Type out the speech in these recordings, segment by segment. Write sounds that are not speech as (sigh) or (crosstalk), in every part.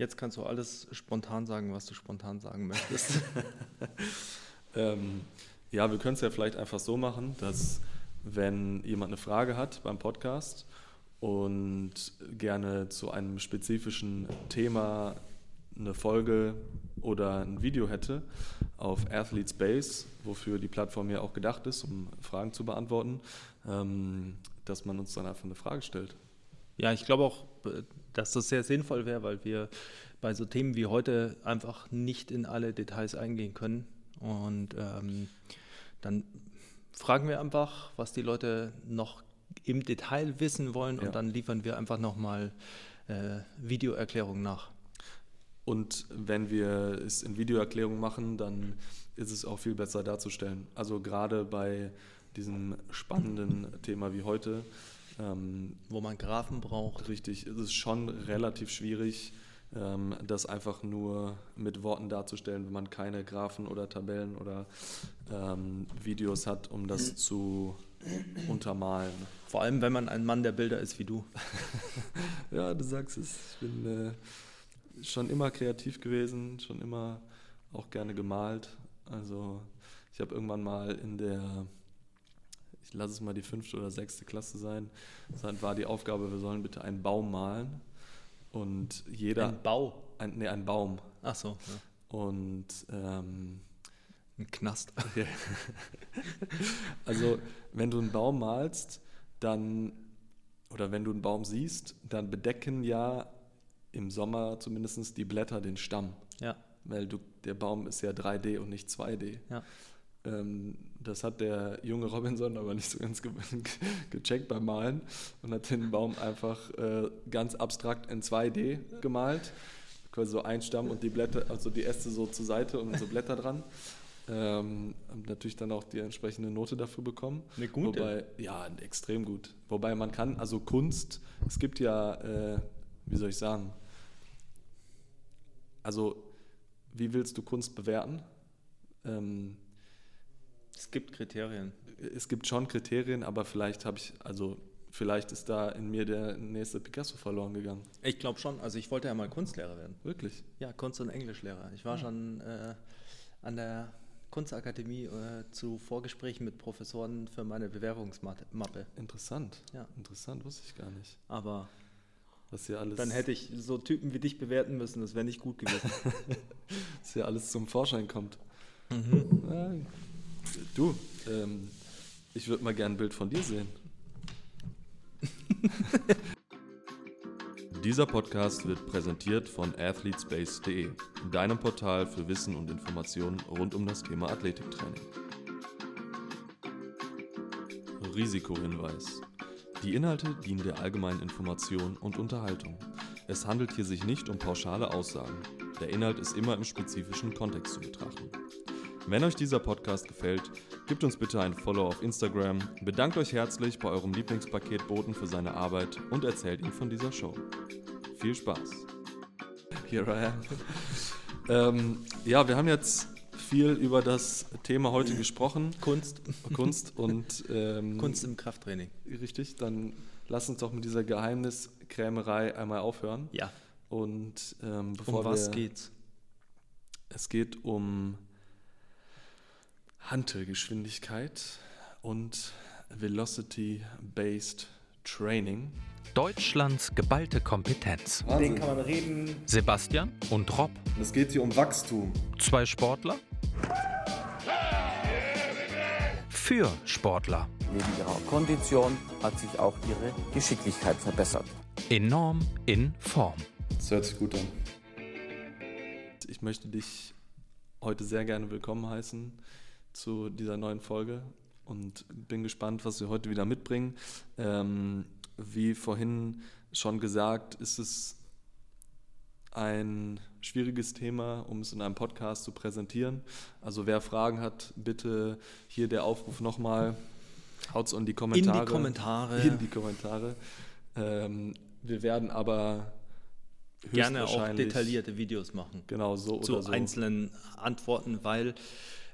Jetzt kannst du alles spontan sagen, was du spontan sagen möchtest. (laughs) ähm, ja, wir können es ja vielleicht einfach so machen, dass wenn jemand eine Frage hat beim Podcast und gerne zu einem spezifischen Thema eine Folge oder ein Video hätte auf Athletes Base, wofür die Plattform ja auch gedacht ist, um Fragen zu beantworten, ähm, dass man uns dann einfach eine Frage stellt. Ja, ich glaube auch, dass das sehr sinnvoll wäre, weil wir bei so Themen wie heute einfach nicht in alle Details eingehen können. Und ähm, dann fragen wir einfach, was die Leute noch im Detail wissen wollen ja. und dann liefern wir einfach nochmal äh, Videoerklärungen nach. Und wenn wir es in Videoerklärungen machen, dann ist es auch viel besser darzustellen. Also gerade bei diesem spannenden Thema wie heute. Ähm, Wo man Graphen braucht. Richtig, ist es schon relativ schwierig, ähm, das einfach nur mit Worten darzustellen, wenn man keine Graphen oder Tabellen oder ähm, Videos hat, um das zu untermalen. Vor allem, wenn man ein Mann der Bilder ist wie du. (laughs) ja, du sagst es. Ich bin äh, schon immer kreativ gewesen, schon immer auch gerne gemalt. Also ich habe irgendwann mal in der ich lasse es mal die fünfte oder sechste Klasse sein, dann war die Aufgabe, wir sollen bitte einen Baum malen. Und jeder. Ein Bau? Ein, nee, ein Baum. Ach so. Ja. Und. Ähm, ein Knast. (laughs) also, wenn du einen Baum malst, dann. Oder wenn du einen Baum siehst, dann bedecken ja im Sommer zumindest die Blätter den Stamm. Ja. Weil du, der Baum ist ja 3D und nicht 2D. Ja. Ähm, das hat der junge Robinson aber nicht so ganz ge (laughs) gecheckt beim Malen und hat den Baum einfach äh, ganz abstrakt in 2D gemalt. Quasi so ein Stamm und die Blätter, also die Äste so zur Seite und so Blätter dran. Ähm, natürlich dann auch die entsprechende Note dafür bekommen. Eine gute? Wobei, ja, extrem gut. Wobei man kann, also Kunst, es gibt ja, äh, wie soll ich sagen, also wie willst du Kunst bewerten? Ähm, es gibt Kriterien. Es gibt schon Kriterien, aber vielleicht habe ich, also vielleicht ist da in mir der nächste Picasso verloren gegangen. Ich glaube schon. Also ich wollte ja mal Kunstlehrer werden. Wirklich? Ja, Kunst- und Englischlehrer. Ich war ja. schon äh, an der Kunstakademie äh, zu Vorgesprächen mit Professoren für meine Bewerbungsmappe. Interessant. Ja. Interessant, wusste ich gar nicht. Aber was hier alles dann hätte ich so Typen wie dich bewerten müssen, das wäre nicht gut gewesen. (laughs) Was hier alles zum Vorschein kommt. Mhm. Ja, Du, ähm, ich würde mal gerne ein Bild von dir sehen. (laughs) Dieser Podcast wird präsentiert von athletespace.de, deinem Portal für Wissen und Informationen rund um das Thema Athletiktraining. Risikohinweis. Die Inhalte dienen der allgemeinen Information und Unterhaltung. Es handelt hier sich nicht um pauschale Aussagen. Der Inhalt ist immer im spezifischen Kontext zu betrachten. Wenn euch dieser Podcast gefällt, gebt uns bitte ein Follow auf Instagram, bedankt euch herzlich bei eurem Lieblingspaketboten für seine Arbeit und erzählt ihm von dieser Show. Viel Spaß. Here I am. (laughs) ähm, ja, wir haben jetzt viel über das Thema heute gesprochen. Kunst. Kunst und ähm, Kunst im Krafttraining. Richtig, dann lass uns doch mit dieser Geheimniskrämerei einmal aufhören. Ja. Und ähm, bevor um was wir, geht's? Es geht um Hantelgeschwindigkeit und Velocity-Based Training. Deutschlands geballte Kompetenz. Wahnsinn. Den kann man reden. Sebastian und Rob. Es geht hier um Wachstum. Zwei Sportler. Für Sportler. Neben ihrer Kondition hat sich auch ihre Geschicklichkeit verbessert. Enorm in Form. Das hört sich gut an. Ich möchte dich heute sehr gerne willkommen heißen zu dieser neuen Folge und bin gespannt, was wir heute wieder mitbringen. Ähm, wie vorhin schon gesagt, ist es ein schwieriges Thema, um es in einem Podcast zu präsentieren. Also wer Fragen hat, bitte hier der Aufruf nochmal, haut es in die Kommentare. In die Kommentare. In die Kommentare. Ähm, wir werden aber gerne auch detaillierte Videos machen. Genau, so zu oder so. einzelnen Antworten, weil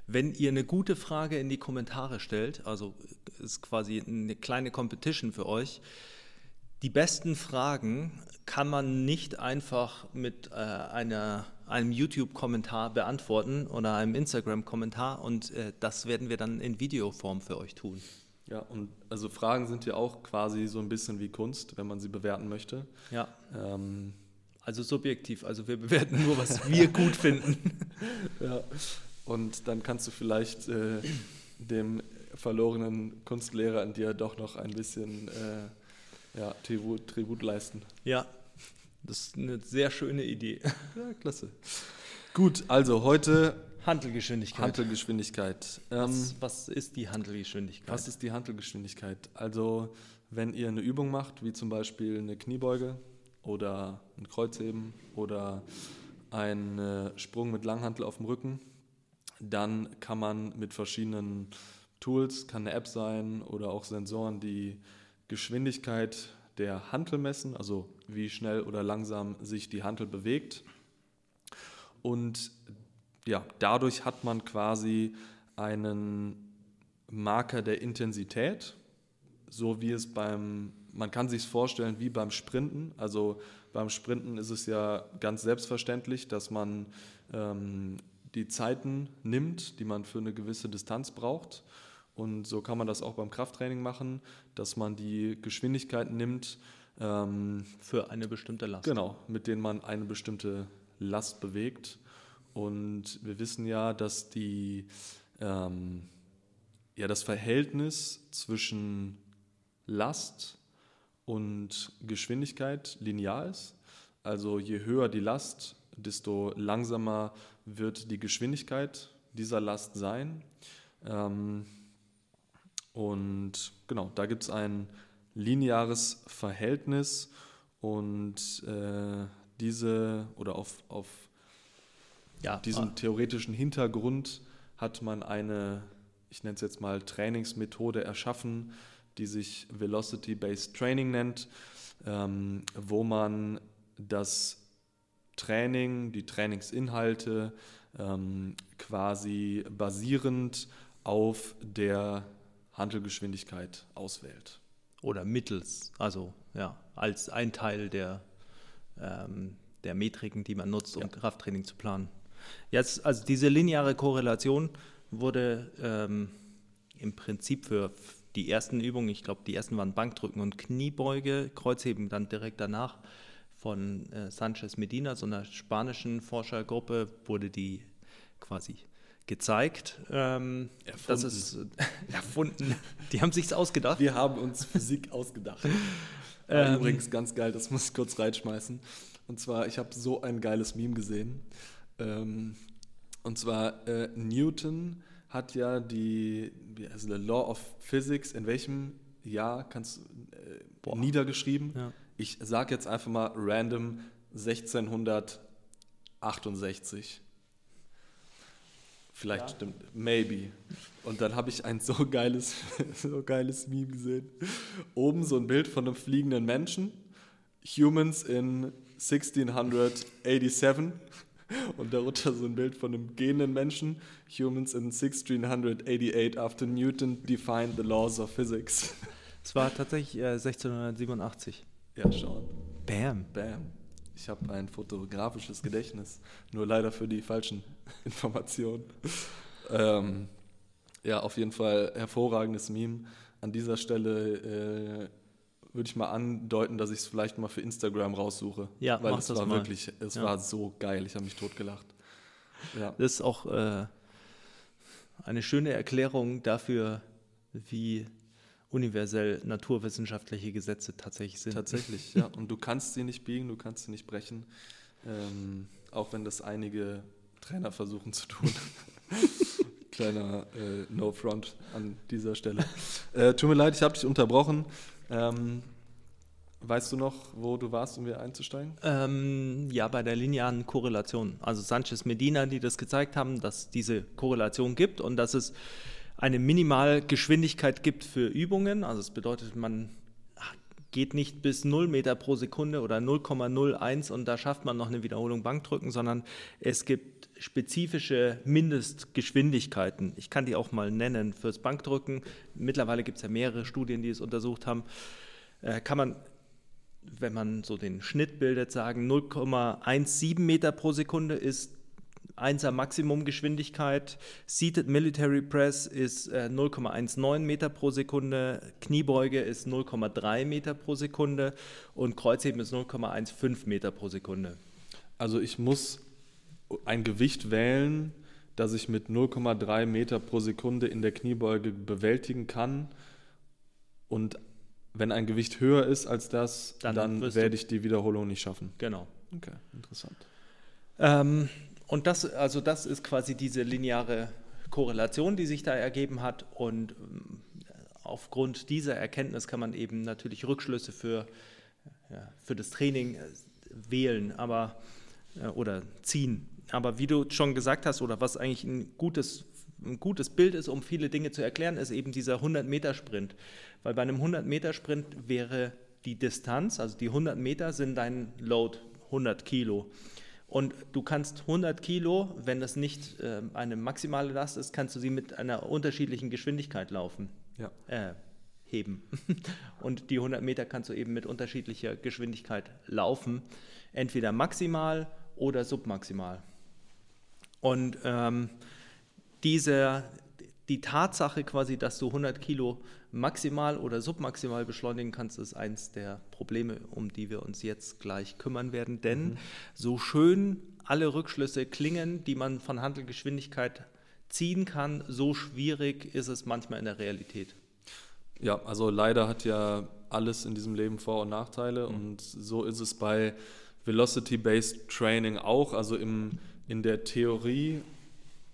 wenn ihr eine gute Frage in die Kommentare stellt, also ist quasi eine kleine Competition für euch, die besten Fragen kann man nicht einfach mit äh, einer, einem YouTube-Kommentar beantworten oder einem Instagram-Kommentar und äh, das werden wir dann in Videoform für euch tun. Ja, und also Fragen sind ja auch quasi so ein bisschen wie Kunst, wenn man sie bewerten möchte. Ja. Ähm, Also subjektiv, also wir bewerten nur, was wir gut finden. (laughs) ja. Und dann kannst du vielleicht äh, dem verlorenen Kunstlehrer in dir doch noch ein bisschen äh, ja, Tribut, Tribut leisten. Ja, das ist eine sehr schöne Idee. Ja, klasse. Gut, also heute Handelgeschwindigkeit. Handelgeschwindigkeit. Ähm, was, was ist die Handelgeschwindigkeit? Was ist die Handelgeschwindigkeit? Also, wenn ihr eine Übung macht, wie zum Beispiel eine Kniebeuge oder ein Kreuzheben oder einen Sprung mit Langhantel auf dem Rücken, dann kann man mit verschiedenen Tools, kann eine App sein oder auch Sensoren, die Geschwindigkeit der Hantel messen, also wie schnell oder langsam sich die Hantel bewegt. Und ja, dadurch hat man quasi einen Marker der Intensität, so wie es beim, man kann sich vorstellen wie beim Sprinten. Also beim Sprinten ist es ja ganz selbstverständlich, dass man ähm, die Zeiten nimmt, die man für eine gewisse Distanz braucht. Und so kann man das auch beim Krafttraining machen, dass man die Geschwindigkeiten nimmt. Ähm, für eine bestimmte Last. Genau, mit denen man eine bestimmte Last bewegt. Und wir wissen ja, dass die, ähm, ja, das Verhältnis zwischen Last und Geschwindigkeit linear ist. Also je höher die Last, desto langsamer wird die Geschwindigkeit dieser Last sein. Ähm, und genau, da gibt es ein lineares Verhältnis und äh, diese oder auf, auf ja, diesem ah. theoretischen Hintergrund hat man eine, ich nenne es jetzt mal Trainingsmethode erschaffen, die sich Velocity-Based Training nennt, ähm, wo man das Training, die Trainingsinhalte ähm, quasi basierend auf der Handelgeschwindigkeit auswählt. Oder mittels, also ja, als ein Teil der, ähm, der Metriken, die man nutzt, um ja. Krafttraining zu planen. Jetzt, also diese lineare Korrelation wurde ähm, im Prinzip für die ersten Übungen, ich glaube, die ersten waren Bankdrücken und Kniebeuge, Kreuzheben dann direkt danach von äh, Sanchez Medina, so einer spanischen Forschergruppe, wurde die quasi gezeigt. Ähm, erfunden. Das ist (laughs) erfunden. Die haben sich's ausgedacht. Wir haben uns Physik ausgedacht. (laughs) ähm, übrigens ganz geil, das muss ich kurz reinschmeißen. Und zwar, ich habe so ein geiles Meme gesehen. Ähm, und zwar, äh, Newton hat ja die, also the Law of Physics, in welchem Jahr kannst du äh, niedergeschrieben? Ja. Ich sage jetzt einfach mal random 1668. Vielleicht ja. stimmt, maybe. Und dann habe ich ein so geiles, (laughs) so geiles Meme gesehen. Oben so ein Bild von einem fliegenden Menschen. Humans in 1687. Und darunter so ein Bild von einem gehenden Menschen. Humans in 1688 after Newton defined the laws of physics. Es war tatsächlich äh, 1687. Ja, schon. Bam. Bam. Ich habe ein fotografisches Gedächtnis, nur leider für die falschen (laughs) Informationen. Ähm, ja, auf jeden Fall hervorragendes Meme. An dieser Stelle äh, würde ich mal andeuten, dass ich es vielleicht mal für Instagram raussuche. Ja, weil es war mal. wirklich, es ja. war so geil. Ich habe mich totgelacht. Ja. Das ist auch äh, eine schöne Erklärung dafür, wie universell naturwissenschaftliche Gesetze tatsächlich sind. Tatsächlich, ja. (laughs) Und du kannst sie nicht biegen, du kannst sie nicht brechen, ähm, auch wenn das einige Trainer versuchen zu tun. (laughs) Kleiner äh, No-Front an dieser Stelle. Äh, tut mir leid, ich habe dich unterbrochen. Ähm, weißt du noch, wo du warst, um wieder einzusteigen? Ähm, ja, bei der linearen Korrelation. Also Sanchez Medina, die das gezeigt haben, dass diese Korrelation gibt und dass es eine Minimalgeschwindigkeit gibt für Übungen. Also das bedeutet, man geht nicht bis 0 Meter pro Sekunde oder 0,01 und da schafft man noch eine Wiederholung Bankdrücken, sondern es gibt spezifische Mindestgeschwindigkeiten. Ich kann die auch mal nennen fürs Bankdrücken. Mittlerweile gibt es ja mehrere Studien, die es untersucht haben. Äh, kann man wenn man so den Schnitt bildet, sagen 0,17 Meter pro Sekunde ist 1er Maximumgeschwindigkeit. Seated Military Press ist äh, 0,19 Meter pro Sekunde, Kniebeuge ist 0,3 Meter pro Sekunde und Kreuzheben ist 0,15 Meter pro Sekunde. Also ich muss ein Gewicht wählen, das ich mit 0,3 Meter pro Sekunde in der Kniebeuge bewältigen kann. Und wenn ein Gewicht höher ist als das, Dann dann, werde ich die Wiederholung nicht schaffen. Genau. Okay, interessant. Ähm, und das, also das ist quasi diese lineare Korrelation, die sich da ergeben hat. Und ähm, aufgrund dieser Erkenntnis kann man eben natürlich Rückschlüsse für, ja, für das Training äh, wählen, aber äh, oder ziehen. Aber wie du schon gesagt hast, oder was eigentlich ein gutes, ein gutes Bild ist, um viele Dinge zu erklären, ist eben dieser 100-Meter-Sprint. Weil bei einem 100-Meter-Sprint wäre die Distanz, also die 100 Meter sind dein Load, 100 Kilo. Und du kannst 100 Kilo, wenn das nicht äh, eine maximale Last ist, kannst du sie mit einer unterschiedlichen Geschwindigkeit laufen, Ja. äh, heben. (laughs) Und die 100 Meter kannst du eben mit unterschiedlicher Geschwindigkeit laufen, entweder maximal oder submaximal. Und ähm, diese, die Tatsache quasi, dass du 100 Kilo maximal oder submaximal beschleunigen kannst, ist eins der Probleme, um die wir uns jetzt gleich kümmern werden. Denn so schön alle Rückschlüsse klingen, die man von Handelgeschwindigkeit ziehen kann, so schwierig ist es manchmal in der Realität. Ja, also leider hat ja alles in diesem Leben Vor- und Nachteile und so ist es bei Velocity-Based Training auch. Also im, in der Theorie,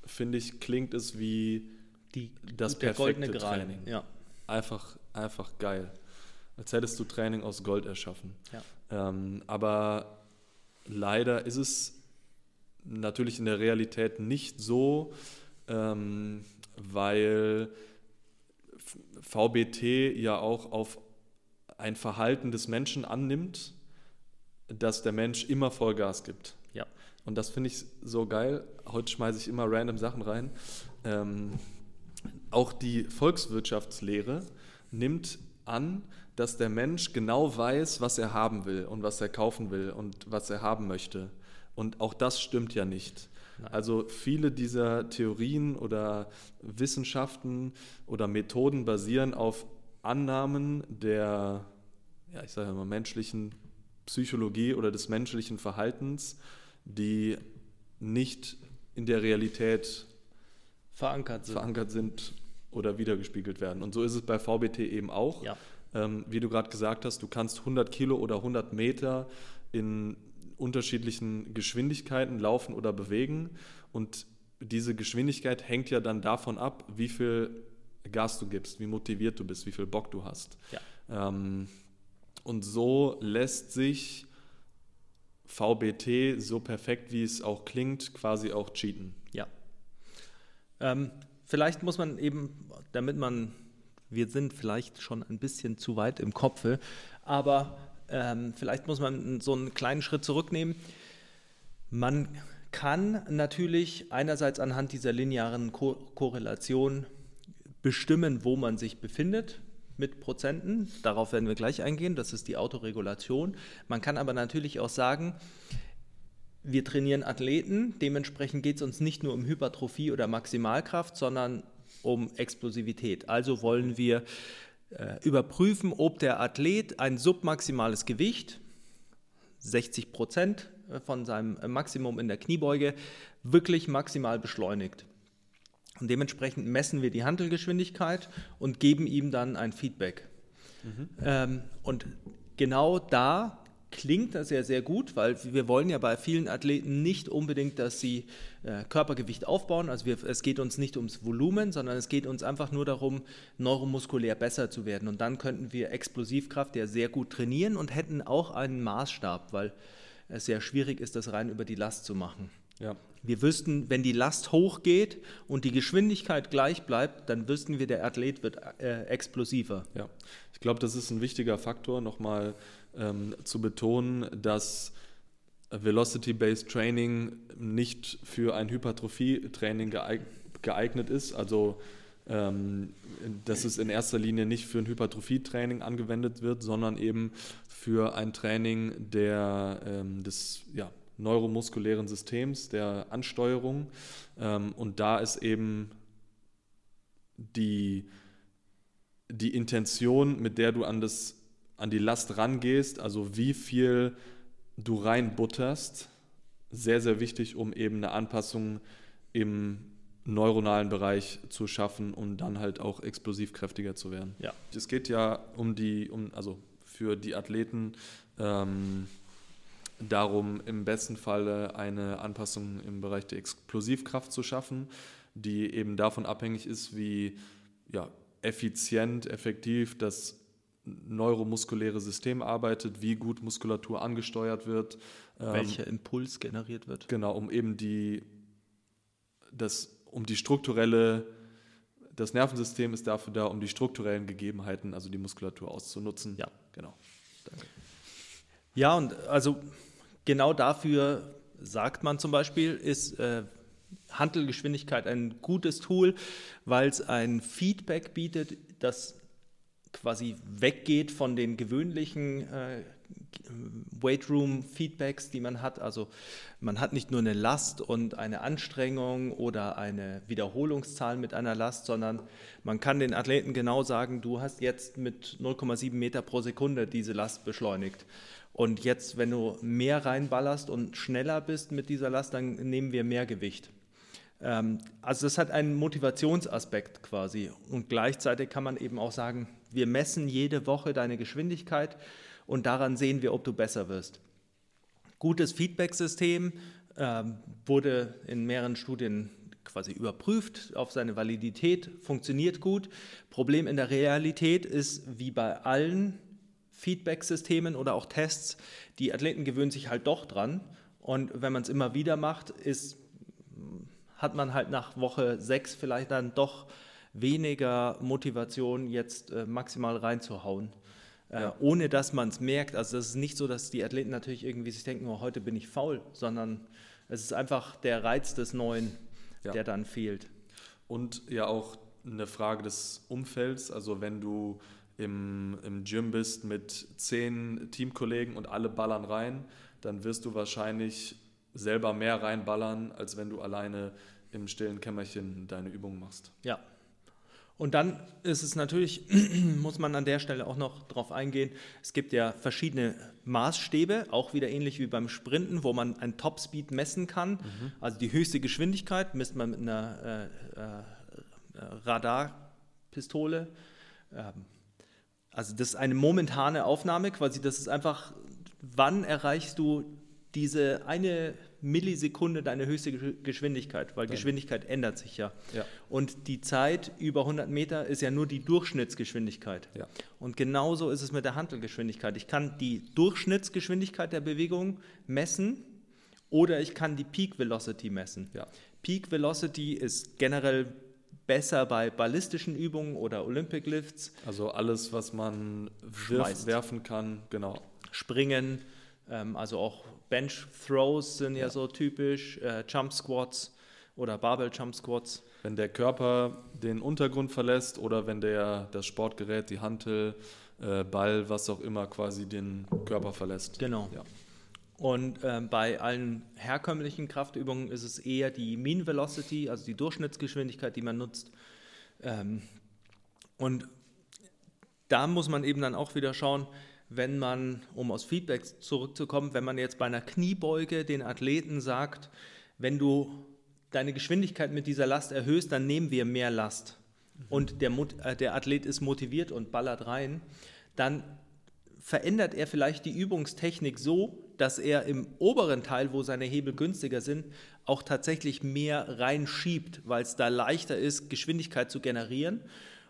finde ich, klingt es wie Die, Das der goldene perfekte Gral. Training. Ja, einfach, einfach geil. Als hättest du Training aus Gold erschaffen. ja. Ähm, aber leider ist es natürlich in der Realität nicht so, ähm, weil VBT ja auch auf ein Verhalten des Menschen annimmt, dass der Mensch immer Vollgas gibt. Ja. Und das finde ich so geil. Heute schmeiße ich immer random Sachen rein. Ähm, auch die Volkswirtschaftslehre nimmt an, dass der Mensch genau weiß, was er haben will und was er kaufen will und was er haben möchte. Und auch das stimmt ja nicht. Also viele dieser Theorien oder Wissenschaften oder Methoden basieren auf Annahmen der, ja, ich sage mal, menschlichen Psychologie oder des menschlichen Verhaltens, die nicht in der Realität Verankert sind. verankert sind oder wiedergespiegelt werden. Und so ist es bei VBT eben auch. Ja. Ähm, wie du gerade gesagt hast, du kannst 100 Kilo oder 100 Meter in unterschiedlichen Geschwindigkeiten laufen oder bewegen. Und diese Geschwindigkeit hängt ja dann davon ab, wie viel Gas du gibst, wie motiviert du bist, wie viel Bock du hast. Ja. Ähm, und so lässt sich VBT so perfekt, wie es auch klingt, quasi auch cheaten. Ja. Ähm, vielleicht muss man eben, damit man, wir sind vielleicht schon ein bisschen zu weit im Kopfe, aber ähm, vielleicht muss man so einen kleinen Schritt zurücknehmen. Man kann natürlich einerseits anhand dieser linearen Ko Korrelation bestimmen, wo man sich befindet mit Prozenten. Darauf werden wir gleich eingehen. Das ist die Autoregulation. Man kann aber natürlich auch sagen, wir trainieren Athleten, dementsprechend geht es uns nicht nur um Hypertrophie oder Maximalkraft, sondern um Explosivität. Also wollen wir äh, überprüfen, ob der Athlet ein submaximales Gewicht, 60 Prozent von seinem Maximum in der Kniebeuge, wirklich maximal beschleunigt. Und dementsprechend messen wir die Handelgeschwindigkeit und geben ihm dann ein Feedback. Ähm, und genau da klingt das ja sehr gut, weil wir wollen ja bei vielen Athleten nicht unbedingt, dass sie äh, Körpergewicht aufbauen. Also wir, es geht uns nicht ums Volumen, sondern es geht uns einfach nur darum, neuromuskulär besser zu werden. Und dann könnten wir Explosivkraft ja sehr gut trainieren und hätten auch einen Maßstab, weil es sehr schwierig ist, das rein über die Last zu machen. Ja. Wir wüssten, wenn die Last hochgeht und die Geschwindigkeit gleich bleibt, dann wüssten wir, der Athlet wird äh, explosiver. Ja, ich glaube, das ist ein wichtiger Faktor, nochmal ähm, zu betonen, dass Velocity-Based Training nicht für ein Hypertrophie-Training geeig geeignet ist. Also ähm, dass es in erster Linie nicht für ein Hypertrophie-Training angewendet wird, sondern eben für ein Training der, ähm, des ja, neuromuskulären Systems, der Ansteuerung. Ähm, und da ist eben die, die Intention, mit der du an, das, an die Last rangehst, also wie viel du reinbutterst, sehr, sehr wichtig, um eben eine Anpassung im neuronalen Bereich zu schaffen, um dann halt auch explosiv kräftiger zu werden. Ja. Es geht ja um die, um, also für die Athleten ähm, darum, im besten Falle eine Anpassung im Bereich der Explosivkraft zu schaffen, die eben davon abhängig ist, wie ja, effizient, effektiv das neuromuskuläre System arbeitet, wie gut Muskulatur angesteuert wird. Ähm, Welcher Impuls generiert wird. Genau, um eben die, das, um die strukturelle, das Nervensystem ist dafür da, um die strukturellen Gegebenheiten, also die Muskulatur auszunutzen. Ja, genau. Danke. Ja, und also genau dafür sagt man zum Beispiel, ist äh, Handelgeschwindigkeit ein gutes Tool, weil es ein Feedback bietet, das quasi weggeht von den gewöhnlichen äh, Weightroom-Feedbacks, die man hat. Also man hat nicht nur eine Last und eine Anstrengung oder eine Wiederholungszahl mit einer Last, sondern man kann den Athleten genau sagen, du hast jetzt mit 0,7 Meter pro Sekunde diese Last beschleunigt. Und jetzt, wenn du mehr reinballerst und schneller bist mit dieser Last, dann nehmen wir mehr Gewicht. Ähm, also das hat einen Motivationsaspekt quasi. Und gleichzeitig kann man eben auch sagen, wir messen jede Woche deine Geschwindigkeit und daran sehen wir, ob du besser wirst. Gutes Feedback-System äh, wurde in mehreren Studien quasi überprüft auf seine Validität, funktioniert gut. Problem in der Realität ist, wie bei allen Feedback-Systemen oder auch Tests, die Athleten gewöhnen sich halt doch dran. Und wenn man es immer wieder macht, ist, hat man halt nach Woche sechs vielleicht dann doch weniger Motivation, jetzt äh, maximal reinzuhauen. Äh, ja. ohne dass man es merkt. Also es ist nicht so, dass die Athleten natürlich irgendwie sich denken, oh, heute bin ich faul, sondern es ist einfach der Reiz des Neuen, ja. der dann fehlt. Und ja auch eine Frage des Umfelds. Also wenn du im, im Gym bist mit zehn Teamkollegen und alle ballern rein, dann wirst du wahrscheinlich selber mehr reinballern, als wenn du alleine im stillen Kämmerchen deine Übungen machst. Ja, und dann ist es natürlich, (clears throat) muss man an der Stelle auch noch darauf eingehen, es gibt ja verschiedene Maßstäbe, auch wieder ähnlich wie beim Sprinten, wo man ein Topspeed messen kann. Mhm. Also die höchste Geschwindigkeit misst man mit einer äh, äh, Radarpistole. Ähm, also das ist eine momentane Aufnahme, quasi das ist einfach, wann erreichst du diese eine Millisekunde deine höchste Geschwindigkeit, weil Dann. Geschwindigkeit ändert sich ja. ja. Und die Zeit über 100 Meter ist ja nur die Durchschnittsgeschwindigkeit. Ja. Und genauso ist es mit der Handelgeschwindigkeit. Ich kann die Durchschnittsgeschwindigkeit der Bewegung messen oder ich kann die Peak Velocity messen. Ja. Peak Velocity ist generell besser bei ballistischen Übungen oder Olympic Lifts. Also alles, was man wirf, werfen kann, genau. Springen, ähm, also auch Bench Throws sind ja, ja so typisch, äh, Jump Squats oder Barbell Jump Squats. Wenn der Körper den Untergrund verlässt oder wenn der das Sportgerät, die Hantel, äh, Ball, was auch immer quasi den Körper verlässt. Genau. Ja. Und äh, bei allen herkömmlichen Kraftübungen ist es eher die Mean Velocity, also die Durchschnittsgeschwindigkeit, die man nutzt. Ähm, und da muss man eben dann auch wieder schauen, wenn man, um aus Feedback zurückzukommen, wenn man jetzt bei einer Kniebeuge den Athleten sagt, wenn du deine Geschwindigkeit mit dieser Last erhöhst, dann nehmen wir mehr Last. Und der, äh, der Athlet ist motiviert und ballert rein, dann verändert er vielleicht die Übungstechnik so, dass er im oberen Teil, wo seine Hebel günstiger sind, auch tatsächlich mehr reinschiebt, weil es da leichter ist, Geschwindigkeit zu generieren.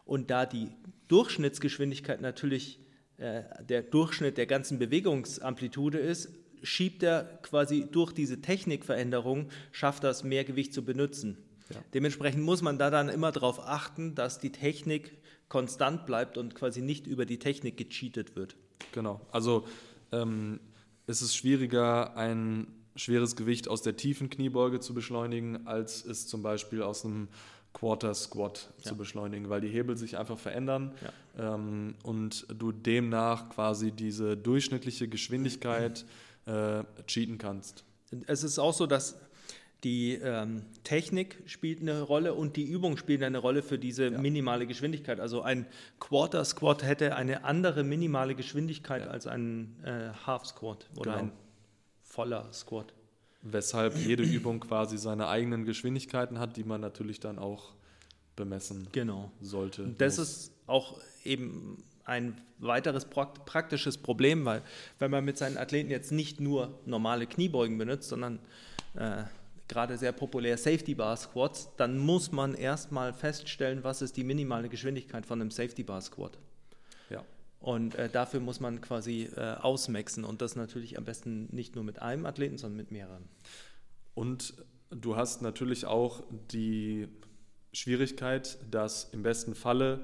Und da die Durchschnittsgeschwindigkeit natürlich der Durchschnitt der ganzen Bewegungsamplitude ist, schiebt er quasi durch diese Technikveränderung, schafft das mehr Gewicht zu benutzen. Ja. Dementsprechend muss man da dann immer darauf achten, dass die Technik konstant bleibt und quasi nicht über die Technik gecheatet wird. Genau, also ähm, es ist schwieriger, ein schweres Gewicht aus der tiefen Kniebeuge zu beschleunigen, als es zum Beispiel aus einem Quarter Squat Ja. zu beschleunigen, weil die Hebel sich einfach verändern Ja. ähm, und du demnach quasi diese durchschnittliche Geschwindigkeit äh, cheaten kannst. Es ist auch so, dass die ähm, Technik spielt eine Rolle und die Übung spielt eine Rolle für diese Ja. minimale Geschwindigkeit. Also ein Quarter Squat hätte eine andere minimale Geschwindigkeit als ein äh, Half Squat oder Genau. ein voller Squat. Weshalb jede Übung quasi seine eigenen Geschwindigkeiten hat, die man natürlich dann auch bemessen Genau. sollte. Das muss. ist auch eben ein weiteres prakt- praktisches Problem, weil wenn man mit seinen Athleten jetzt nicht nur normale Kniebeugen benutzt, sondern äh, gerade sehr populär Safety Bar Squats, dann muss man erstmal feststellen, was ist die minimale Geschwindigkeit von einem Safety Bar Squat. Und äh, dafür muss man quasi äh, ausmaxen und das natürlich am besten nicht nur mit einem Athleten, sondern mit mehreren. Und du hast natürlich auch die Schwierigkeit, dass im besten Falle,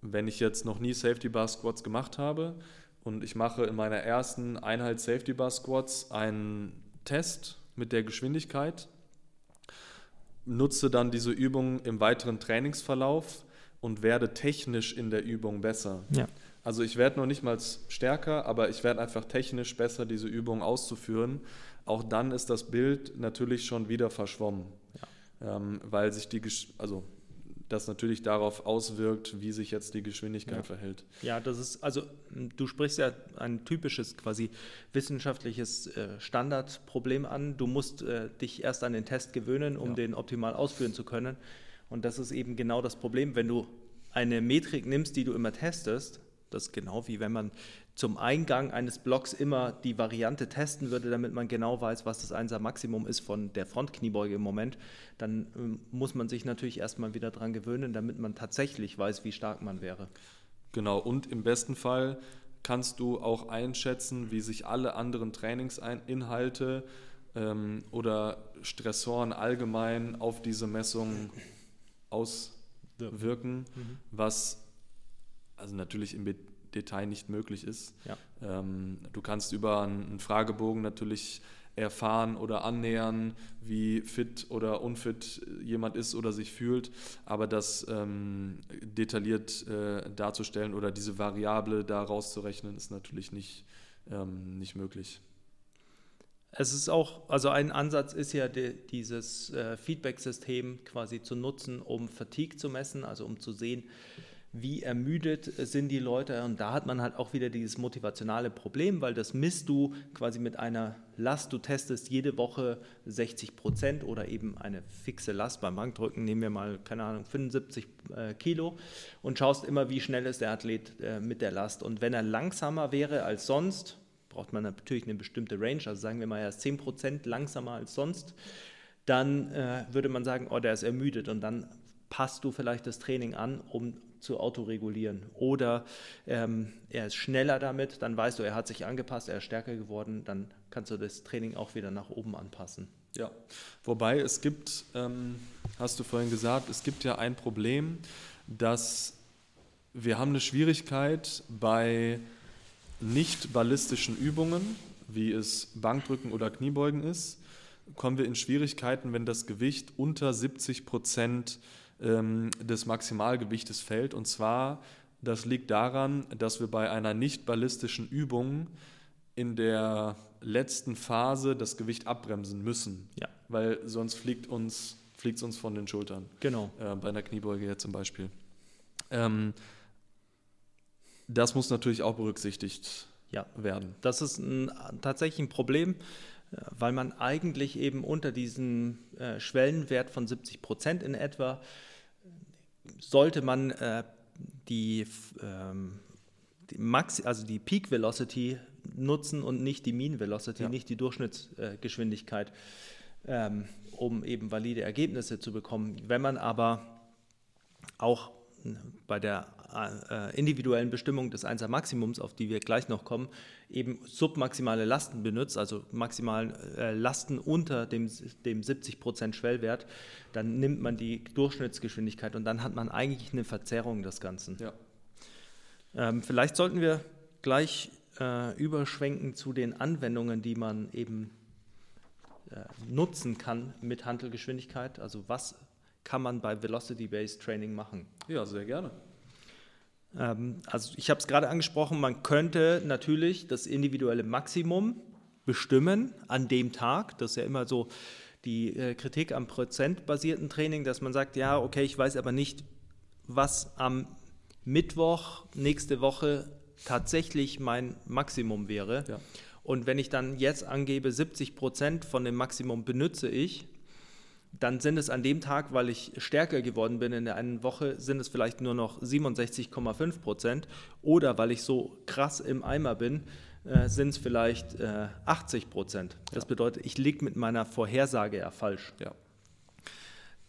wenn ich jetzt noch nie Safety Bar Squats gemacht habe und ich mache in meiner ersten Einheit Safety Bar Squats einen Test mit der Geschwindigkeit, nutze dann diese Übung im weiteren Trainingsverlauf und werde technisch in der Übung besser. Ja. Also ich werde noch nicht mal stärker, aber ich werde einfach technisch besser, diese Übung auszuführen. Auch dann ist das Bild natürlich schon wieder verschwommen, ähm, weil sich die, also das natürlich darauf auswirkt, wie sich jetzt die Geschwindigkeit Ja. verhält. Ja, das ist, also m, du sprichst ja ein typisches quasi wissenschaftliches äh, Standardproblem an. Du musst äh, dich erst an den Test gewöhnen, um Ja. den optimal ausführen zu können. Und das ist eben genau das Problem, wenn du eine Metrik nimmst, die du immer testest. Das ist genau wie wenn man zum Eingang eines Blocks immer die Variante testen würde, damit man genau weiß, was das 1er Maximum ist von der Frontkniebeuge im Moment, dann ähm, muss man sich natürlich erstmal wieder dran gewöhnen, damit man tatsächlich weiß, wie stark man wäre. Genau, und im besten Fall kannst du auch einschätzen, wie sich alle anderen Trainingsinhalte ähm, oder Stressoren allgemein auf diese Messung (clears throat) auswirken, was also natürlich im Detail nicht möglich ist. Ja. Ähm, du kannst über einen Fragebogen natürlich erfahren oder annähern, wie fit oder unfit jemand ist oder sich fühlt, aber das ähm, detailliert äh, darzustellen oder diese Variable da rauszurechnen, ist natürlich nicht, ähm, nicht möglich. Es ist auch, also ein Ansatz ist ja die, dieses äh, Feedback-System quasi zu nutzen, um Fatigue zu messen, also um zu sehen, wie ermüdet sind die Leute. Und da hat man halt auch wieder dieses motivationale Problem, weil das misst du quasi mit einer Last. Du testest jede Woche 60 Prozent oder eben eine fixe Last beim Bankdrücken. Nehmen wir mal, keine Ahnung, 75 äh, Kilo und schaust immer, wie schnell ist der Athlet äh, mit der Last. Und wenn er langsamer wäre als sonst, braucht man natürlich eine bestimmte Range, also sagen wir mal, er ist 10% langsamer als sonst, dann äh, würde man sagen, oh, der ist ermüdet und dann passt du vielleicht das Training an, um zu autoregulieren. Oder ähm, er ist schneller damit, dann weißt du, er hat sich angepasst, er ist stärker geworden, dann kannst du das Training auch wieder nach oben anpassen. Ja, wobei es gibt, ähm, hast du vorhin gesagt, es gibt ja ein Problem, dass wir haben eine Schwierigkeit bei nicht ballistischen Übungen, wie es Bankdrücken oder Kniebeugen ist, kommen wir in Schwierigkeiten, wenn das Gewicht unter 70 Prozent ähm, des Maximalgewichtes fällt. Und zwar, das liegt daran, dass wir bei einer nicht ballistischen Übung in der letzten Phase das Gewicht abbremsen müssen, Ja. weil sonst fliegt uns fliegt uns von den Schultern. Genau. Äh, bei einer Kniebeuge jetzt zum Beispiel. Ähm, das muss natürlich auch berücksichtigt Ja. werden. Das ist ein, tatsächlich ein Problem, weil man eigentlich eben unter diesem äh, Schwellenwert von 70 Prozent in etwa sollte man äh, die, ähm, die Max, also die Peak Velocity nutzen und nicht die Mean Velocity, Ja. nicht die Durchschnittsgeschwindigkeit, ähm, um eben valide Ergebnisse zu bekommen. Wenn man aber auch bei der äh, individuellen Bestimmung des 1er Maximums, auf die wir gleich noch kommen, eben submaximale Lasten benutzt, also maximalen äh, Lasten unter dem, dem 70% Schwellwert, dann nimmt man die Durchschnittsgeschwindigkeit und dann hat man eigentlich eine Verzerrung des Ganzen. Ja. Ähm, vielleicht sollten wir gleich äh, überschwenken zu den Anwendungen, die man eben äh, nutzen kann mit Handelgeschwindigkeit. Also was kann man bei Velocity-Based Training machen? Ja, sehr gerne. Ähm, also ich habe es gerade angesprochen, man könnte natürlich das individuelle Maximum bestimmen an dem Tag. Das ist ja immer so die äh, Kritik am prozentbasierten Training, dass man sagt, ja, okay, ich weiß aber nicht, was am Mittwoch nächste Woche tatsächlich mein Maximum wäre. Ja. Und wenn ich dann jetzt angebe, 70 Prozent von dem Maximum benutze ich, dann sind es an dem Tag, weil ich stärker geworden bin in der einen Woche, sind es vielleicht nur noch 67,5 Prozent. Oder weil ich so krass im Eimer bin, äh, sind es vielleicht äh, 80 Prozent. Das Ja. bedeutet, ich liege mit meiner Vorhersage ja falsch. Ja.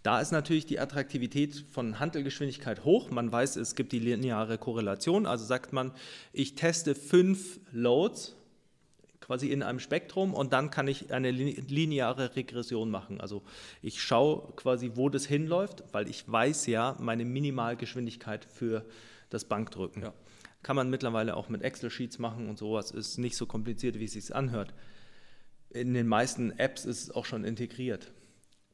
Da ist natürlich die Attraktivität von Handelgeschwindigkeit hoch. Man weiß, es gibt die lineare Korrelation. Also sagt man, ich teste fünf Loads quasi in einem Spektrum und dann kann ich eine li- lineare Regression machen. Also ich schaue quasi, wo das hinläuft, weil ich weiß ja meine Minimalgeschwindigkeit für das Bankdrücken. Ja. Kann man mittlerweile auch mit Excel-Sheets machen und sowas. Ist nicht so kompliziert, wie es sich anhört. In den meisten Apps ist es auch schon integriert.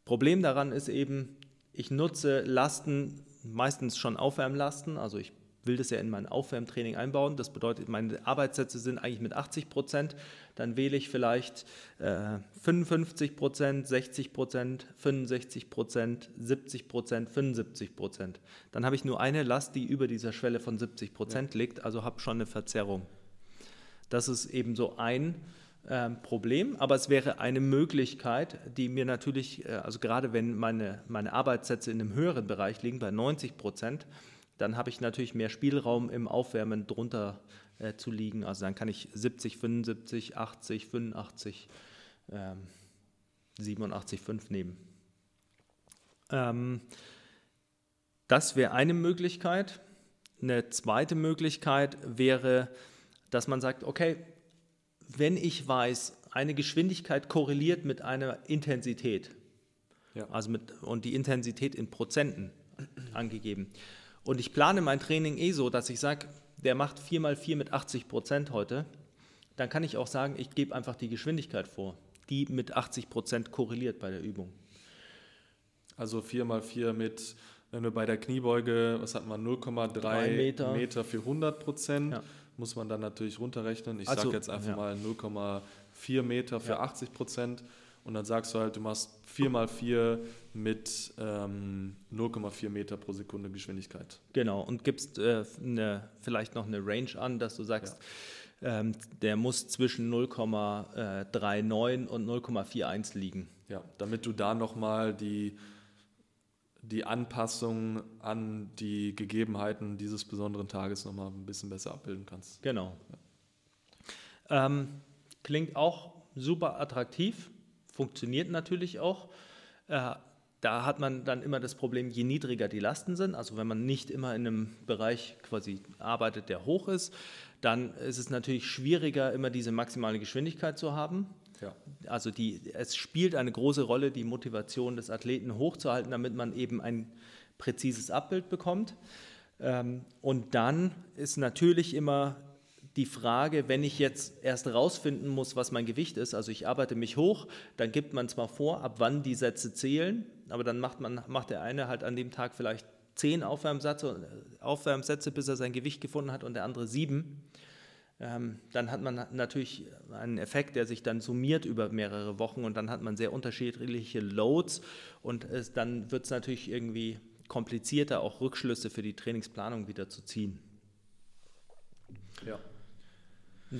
Problem daran ist eben, ich nutze Lasten, meistens schon Aufwärmlasten, also ich will das ja in mein Aufwärmtraining einbauen. Das bedeutet, meine Arbeitssätze sind eigentlich mit 80 Prozent. Dann wähle ich vielleicht äh, 55 Prozent, 60 Prozent, 65 Prozent, 70 Prozent, 75 Prozent. Dann habe ich nur eine Last, die über dieser Schwelle von 70 Prozent liegt, also habe schon eine Verzerrung. Das ist eben so ein ähm, Problem, aber es wäre eine Möglichkeit, die mir natürlich, äh, also gerade wenn meine, meine Arbeitssätze in einem höheren Bereich liegen, bei 90 Prozent, dann habe ich natürlich mehr Spielraum im Aufwärmen drunter äh, zu liegen. Also dann kann ich 70, 75, 80, 85, ähm, 87, 5 nehmen. Ähm, das wäre eine Möglichkeit. Eine zweite Möglichkeit wäre, dass man sagt, okay, wenn ich weiß, eine Geschwindigkeit korreliert mit einer Intensität, Ja. also mit, und die Intensität in Prozenten angegeben. Und ich plane mein Training eh so, dass ich sage, der macht 4x4 mit 80 Prozent heute, dann kann ich auch sagen, ich gebe einfach die Geschwindigkeit vor, die mit 80 Prozent korreliert bei der Übung. Also 4x4 mit, wenn wir bei der Kniebeuge, was hat man, 0,3 Drei Meter. Meter. für 100 Prozent, Ja. muss man dann natürlich runterrechnen. Ich Also, sage jetzt einfach ja. mal 0,4 Meter für Ja. 80 Prozent und dann sagst du halt, du machst 4x4 mit ähm, 0,4 Meter pro Sekunde Geschwindigkeit. Genau, und gibst äh, eine, vielleicht noch eine Range an, dass du sagst, ähm, der muss zwischen 0,39 und 0,41 liegen. Ja, damit du da nochmal die, die Anpassung an die Gegebenheiten dieses besonderen Tages nochmal ein bisschen besser abbilden kannst. Genau. Ähm, klingt auch super attraktiv, funktioniert natürlich auch. Äh, da hat man dann immer das Problem, je niedriger die Lasten sind, also wenn man nicht immer in einem Bereich quasi arbeitet, der hoch ist, dann ist es natürlich schwieriger, immer diese maximale Geschwindigkeit zu haben. Ja. Also die, es spielt eine große Rolle, die Motivation des Athleten hochzuhalten, damit man eben ein präzises Abbild bekommt. Ähm, und dann ist natürlich immer die Frage, wenn ich jetzt erst rausfinden muss, was mein Gewicht ist, also ich arbeite mich hoch, dann gibt man zwar vor, ab wann die Sätze zählen, aber dann macht, man, macht der eine halt an dem Tag vielleicht zehn Aufwärmsätze, Aufwärmsätze, bis er sein Gewicht gefunden hat und der andere sieben. Ähm, dann hat man natürlich einen Effekt, der sich dann summiert über mehrere Wochen und dann hat man sehr unterschiedliche Loads und es, dann wird es natürlich irgendwie komplizierter, auch Rückschlüsse für die Trainingsplanung wieder zu ziehen. Ja.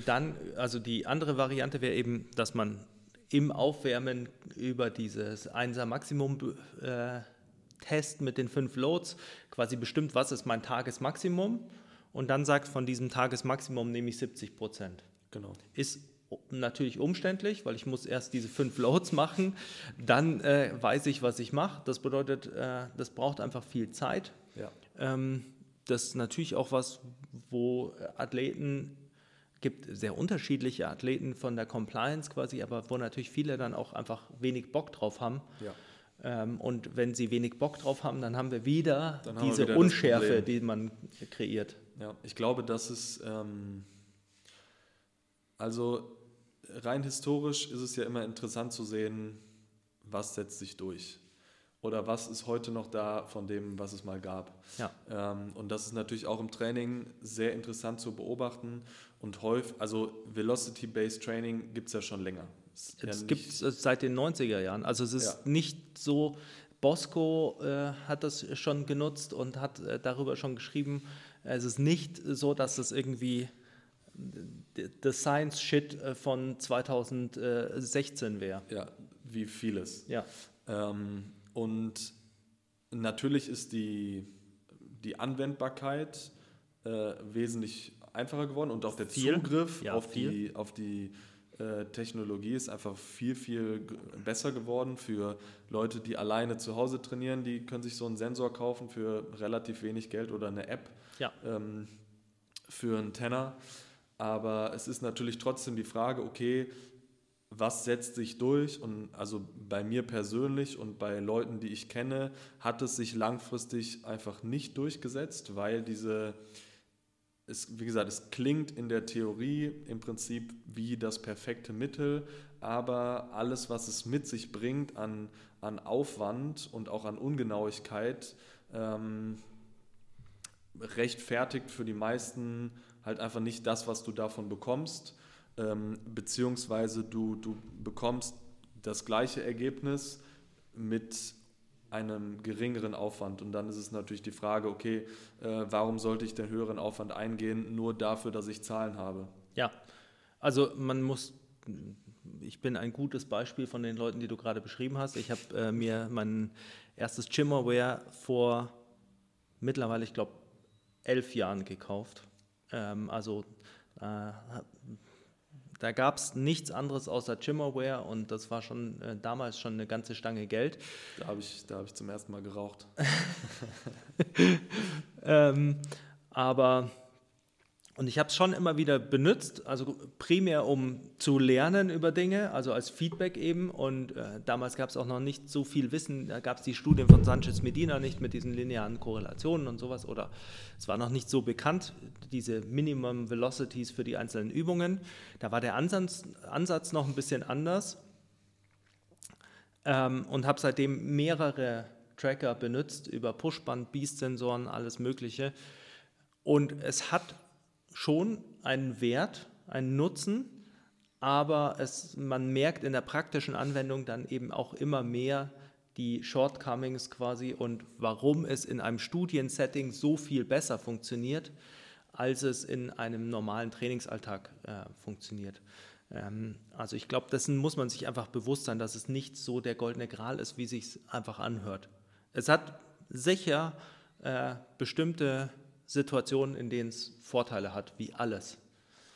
Dann, also die andere Variante wäre eben, dass man im Aufwärmen über dieses 1er Maximum äh, Test mit den fünf Loads quasi bestimmt, was ist mein Tagesmaximum und dann sagt, von diesem Tagesmaximum nehme ich 70 Prozent. Genau. Ist natürlich umständlich, weil ich muss erst diese fünf Loads machen, dann äh, weiß ich, was ich mache. Das bedeutet, äh, das braucht einfach viel Zeit. Ja. Ähm, das ist natürlich auch was, wo Athleten gibt sehr unterschiedliche Athleten von der Compliance quasi, aber wo natürlich viele dann auch einfach wenig Bock drauf haben. Ja. Ähm, und wenn sie wenig Bock drauf haben, dann haben wir wieder haben wir diese wieder das Unschärfe, die man kreiert. Ja, ich glaube, das ist, ähm, also rein historisch ist es ja immer interessant zu sehen, was setzt sich durch. Oder was ist heute noch da von dem, was es mal gab. Ja. Ähm, und das ist natürlich auch im Training sehr interessant zu beobachten und häufig, also Velocity-Based Training gibt es ja schon länger. Ja Es nicht- gibt es seit den 90er Jahren. Also es ist Ja. nicht so, Bosco äh, hat das schon genutzt und hat äh, darüber schon geschrieben. Es ist nicht so, dass es irgendwie d- the Science Shit äh, von 2016 wäre. Ja, wie vieles. Ja, Ähm, und natürlich ist die, die Anwendbarkeit äh, wesentlich einfacher geworden und auch der Viel. Zugriff Ja, auf viel. die, auf die äh, Technologie ist einfach viel, viel besser geworden für Leute, die alleine zu Hause trainieren. Die können sich so einen Sensor kaufen für relativ wenig Geld oder eine App ja, ähm, für einen Tenner. Aber es ist natürlich trotzdem die Frage, okay, was setzt sich durch? Und also bei mir persönlich und bei Leuten, die ich kenne, hat es sich langfristig einfach nicht durchgesetzt, weil diese, es, wie gesagt, es klingt in der Theorie im Prinzip wie das perfekte Mittel, aber alles, was es mit sich bringt an, an Aufwand und auch an Ungenauigkeit, ähm, rechtfertigt für die meisten halt einfach nicht das, was du davon bekommst, ähm, beziehungsweise du, du bekommst das gleiche Ergebnis mit einem geringeren Aufwand. Und dann ist es natürlich die Frage, okay, äh, warum sollte ich den höheren Aufwand eingehen, nur dafür, dass ich Zahlen habe? ja. Also man muss, ich bin ein gutes Beispiel von den Leuten, die du gerade beschrieben hast. Ich habe äh, mir mein erstes Gymmerware vor mittlerweile, ich glaube, elf Jahren gekauft. Ähm, also äh, da gab es nichts anderes außer Gymmerware und das war schon äh, damals schon eine ganze Stange Geld. Da habe ich, da hab ich zum ersten Mal geraucht. (laughs) Ähm, aber und ich habe es schon immer wieder benutzt, also primär um zu lernen über Dinge, also als Feedback eben. Und äh, damals gab es auch noch nicht so viel Wissen, da gab es die Studien von Sanchez Medina nicht mit diesen linearen Korrelationen und sowas. Oder es war noch nicht so bekannt, diese Minimum Velocities für die einzelnen Übungen. Da war der Ansatz, Ansatz noch ein bisschen anders ähm, und habe seitdem mehrere Tracker benutzt über Pushband, Beast-Sensoren, alles Mögliche. Und es hat schon einen Wert, einen Nutzen, aber es, man merkt in der praktischen Anwendung dann eben auch immer mehr die Shortcomings quasi und warum es in einem Studiensetting so viel besser funktioniert, als es in einem normalen Trainingsalltag äh, funktioniert. Ähm, also ich glaube, dessen muss man sich einfach bewusst sein, dass es nicht so der goldene Gral ist, wie sich einfach anhört. Es hat sicher äh, bestimmte Situationen, in denen es Vorteile hat, wie alles.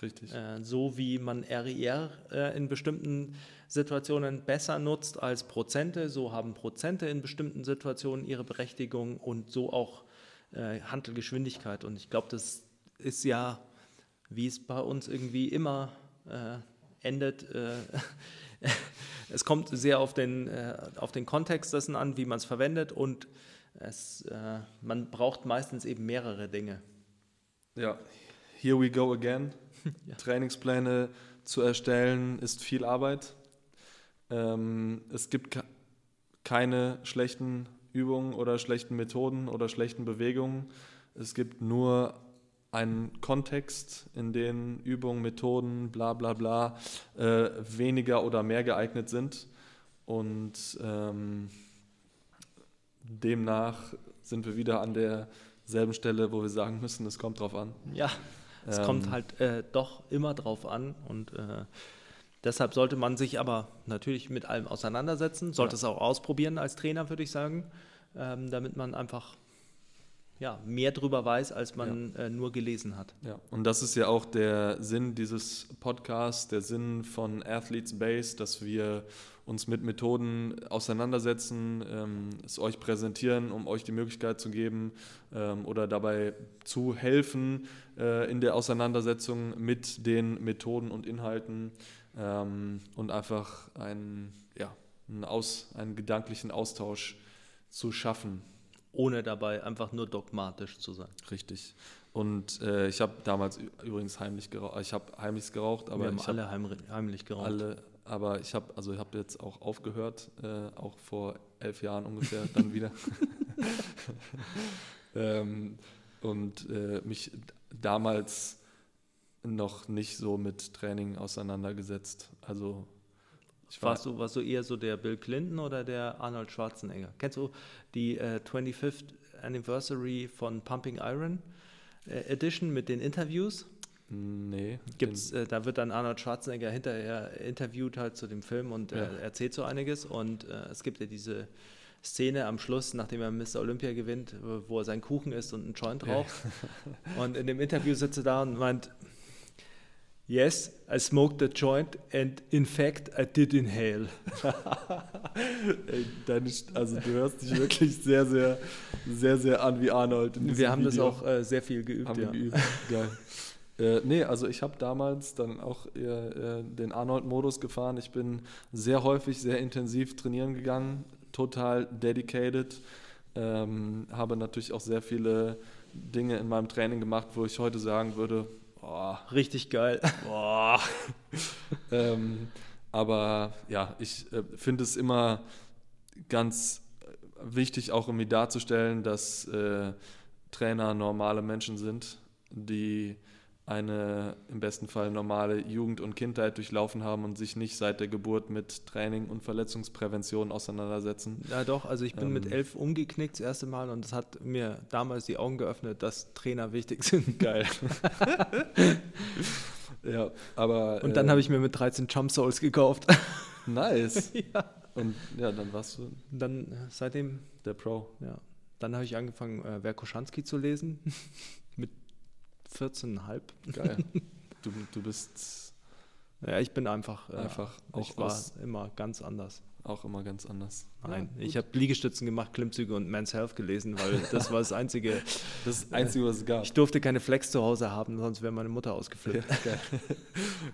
Richtig. Äh, so wie man RIR äh, in bestimmten Situationen besser nutzt als Prozente, so haben Prozente in bestimmten Situationen ihre Berechtigung und so auch äh, Handelgeschwindigkeit. Und ich glaube, das ist ja, wie es bei uns irgendwie immer äh, endet. Äh, (laughs) es kommt sehr auf den, äh, auf den Kontext dessen an, wie man es verwendet und es, äh, man braucht meistens eben mehrere Dinge. Ja, here we go again. (laughs) Trainingspläne zu erstellen ist viel Arbeit. Ähm, es gibt ke- keine schlechten Übungen oder schlechten Methoden oder schlechten Bewegungen. Es gibt nur einen Kontext, in dem Übungen, Methoden, bla bla bla äh, weniger oder mehr geeignet sind. Und ähm, demnach sind wir wieder an derselben Stelle, wo wir sagen müssen, es kommt drauf an. Ja, es Ähm, kommt halt äh, doch immer drauf an und äh, deshalb sollte man sich aber natürlich mit allem auseinandersetzen, sollte Ja. es auch ausprobieren als Trainer, würde ich sagen, ähm, damit man einfach ja, mehr drüber weiß, als man äh, nur gelesen hat. Ja, und das ist ja auch der Sinn dieses Podcasts, der Sinn von Athletes Base, dass wir uns mit Methoden auseinandersetzen, ähm, es euch präsentieren, um euch die Möglichkeit zu geben ähm, oder dabei zu helfen äh, in der Auseinandersetzung mit den Methoden und Inhalten ähm, und einfach einen, ja, einen, Aus, einen gedanklichen Austausch zu schaffen. Ohne dabei einfach nur dogmatisch zu sein. Richtig. Und äh, ich habe damals übrigens heimlich geraucht. Ich habe heimlich geraucht, aber Wir haben ich habe alle heimri- heimlich geraucht. alle, aber ich habe also ich habe jetzt auch aufgehört, äh, auch vor elf Jahren ungefähr dann (laughs) wieder. (laughs) ähm, und äh, mich damals noch nicht so mit Training auseinandergesetzt. Also ich warst, du, warst du eher so der Bill Clinton oder der Arnold Schwarzenegger? Kennst du die äh, 25th Anniversary von Pumping Iron äh, Edition mit den Interviews? Nee. Gibt's, äh, da wird dann Arnold Schwarzenegger hinterher interviewt halt zu dem Film und äh, ja. erzählt so einiges. Und äh, es gibt ja diese Szene am Schluss, nachdem er Mr. Olympia gewinnt, wo er seinen Kuchen isst und einen Joint raucht. Ja. (laughs) und in dem Interview sitzt er da und meint, Yes, I smoked a joint and in fact I did inhale. (laughs) Ey, deine, also du hörst dich wirklich sehr, sehr, sehr, sehr an wie Arnold. Wir haben Video. das auch äh, sehr viel geübt. Haben ja. geübt. Geil. (laughs) Äh, nee, also ich habe damals dann auch äh, den Arnold-Modus gefahren. Ich bin sehr häufig, sehr intensiv trainieren gegangen, total dedicated. Ähm, habe natürlich auch sehr viele Dinge in meinem Training gemacht, wo ich heute sagen würde, oh, richtig geil. (laughs) Boah. ähm, aber ja, ich äh, finde es immer ganz wichtig, auch irgendwie darzustellen, dass äh, Trainer normale Menschen sind, die eine im besten Fall normale Jugend und Kindheit durchlaufen haben und sich nicht seit der Geburt mit Training und Verletzungsprävention auseinandersetzen. Ja doch, also ich bin ähm, mit elf umgeknickt das erste Mal und das hat mir damals die Augen geöffnet, dass Trainer wichtig sind. (laughs) Geil. (laughs) ja, aber... Und dann äh, habe ich mir mit 13 Jump Souls gekauft. (laughs) Nice. ja. Und ja, dann warst du... Dann äh, seitdem... Der Pro. Ja. Dann habe ich angefangen, äh, Werkoschanski zu lesen. 14,5. Geil. (laughs) Du, du bist. Ja, ich bin einfach. Äh, einfach äh, ich war immer ganz anders. Auch immer ganz anders. Nein, ja, ich habe Liegestützen gemacht, Klimmzüge und Men's Health gelesen, weil (laughs) das war das Einzige. das Einzige, was es gab. Ich durfte keine Flex zu Hause haben, sonst wäre meine Mutter ausgeflippt. Ja,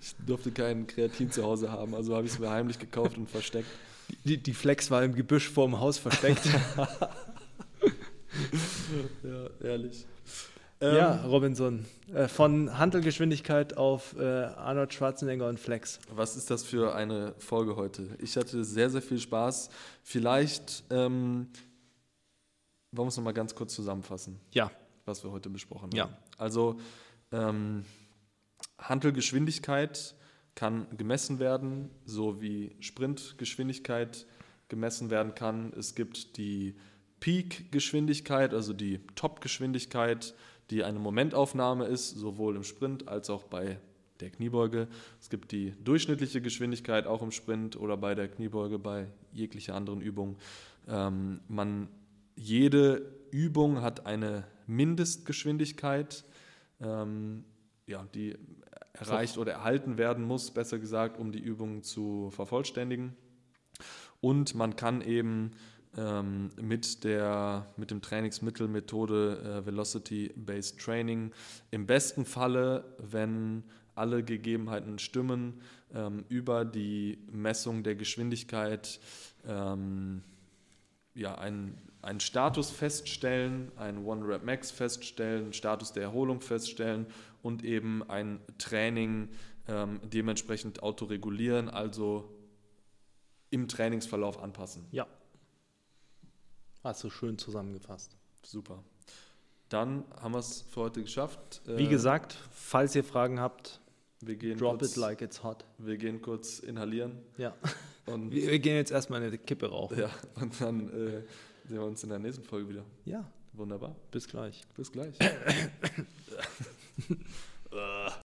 ich durfte keinen Kreatin zu Hause haben, also habe ich es mir heimlich gekauft und versteckt. Die, die Flex war im Gebüsch vorm Haus versteckt. (laughs) ja, ehrlich. Ähm, ja, Robinson. Äh, von Handelgeschwindigkeit auf äh, Arnold Schwarzenegger und Flex. Was ist das für eine Folge heute? Ich hatte sehr, sehr viel Spaß. Vielleicht ähm, wollen wir es nochmal ganz kurz zusammenfassen. Ja. Was wir heute besprochen haben. Ja. Also, ähm, Handelgeschwindigkeit kann gemessen werden, so wie Sprintgeschwindigkeit gemessen werden kann. Es gibt die Peak-Geschwindigkeit, also die Top-Geschwindigkeit die eine Momentaufnahme ist, sowohl im Sprint als auch bei der Kniebeuge. Es gibt die durchschnittliche Geschwindigkeit auch im Sprint oder bei der Kniebeuge, bei jeglicher anderen Übung. Ähm, man, jede Übung hat eine Mindestgeschwindigkeit, ähm, ja, die erreicht oder erhalten werden muss, besser gesagt, um die Übung zu vervollständigen. Und man kann eben ähm, mit, der, mit dem Trainingsmittelmethode äh, Velocity-Based Training. Im besten Falle, wenn alle Gegebenheiten stimmen, ähm, über die Messung der Geschwindigkeit ähm, ja, einen, einen Status feststellen, einen One-Rep-Max feststellen, Status der Erholung feststellen und eben ein Training ähm, dementsprechend autoregulieren, also im Trainingsverlauf anpassen. Ja, Hast du schön zusammengefasst. Super. Dann haben wir es für heute geschafft. Wie äh, gesagt, falls ihr Fragen habt, drop kurz, it like it's hot. Wir gehen kurz inhalieren. Ja. (laughs) Und wir, wir gehen jetzt erstmal eine Kippe rauchen. Ja, und dann äh, sehen wir uns in der nächsten Folge wieder. Ja. Wunderbar. Bis gleich. Bis gleich. (coughs)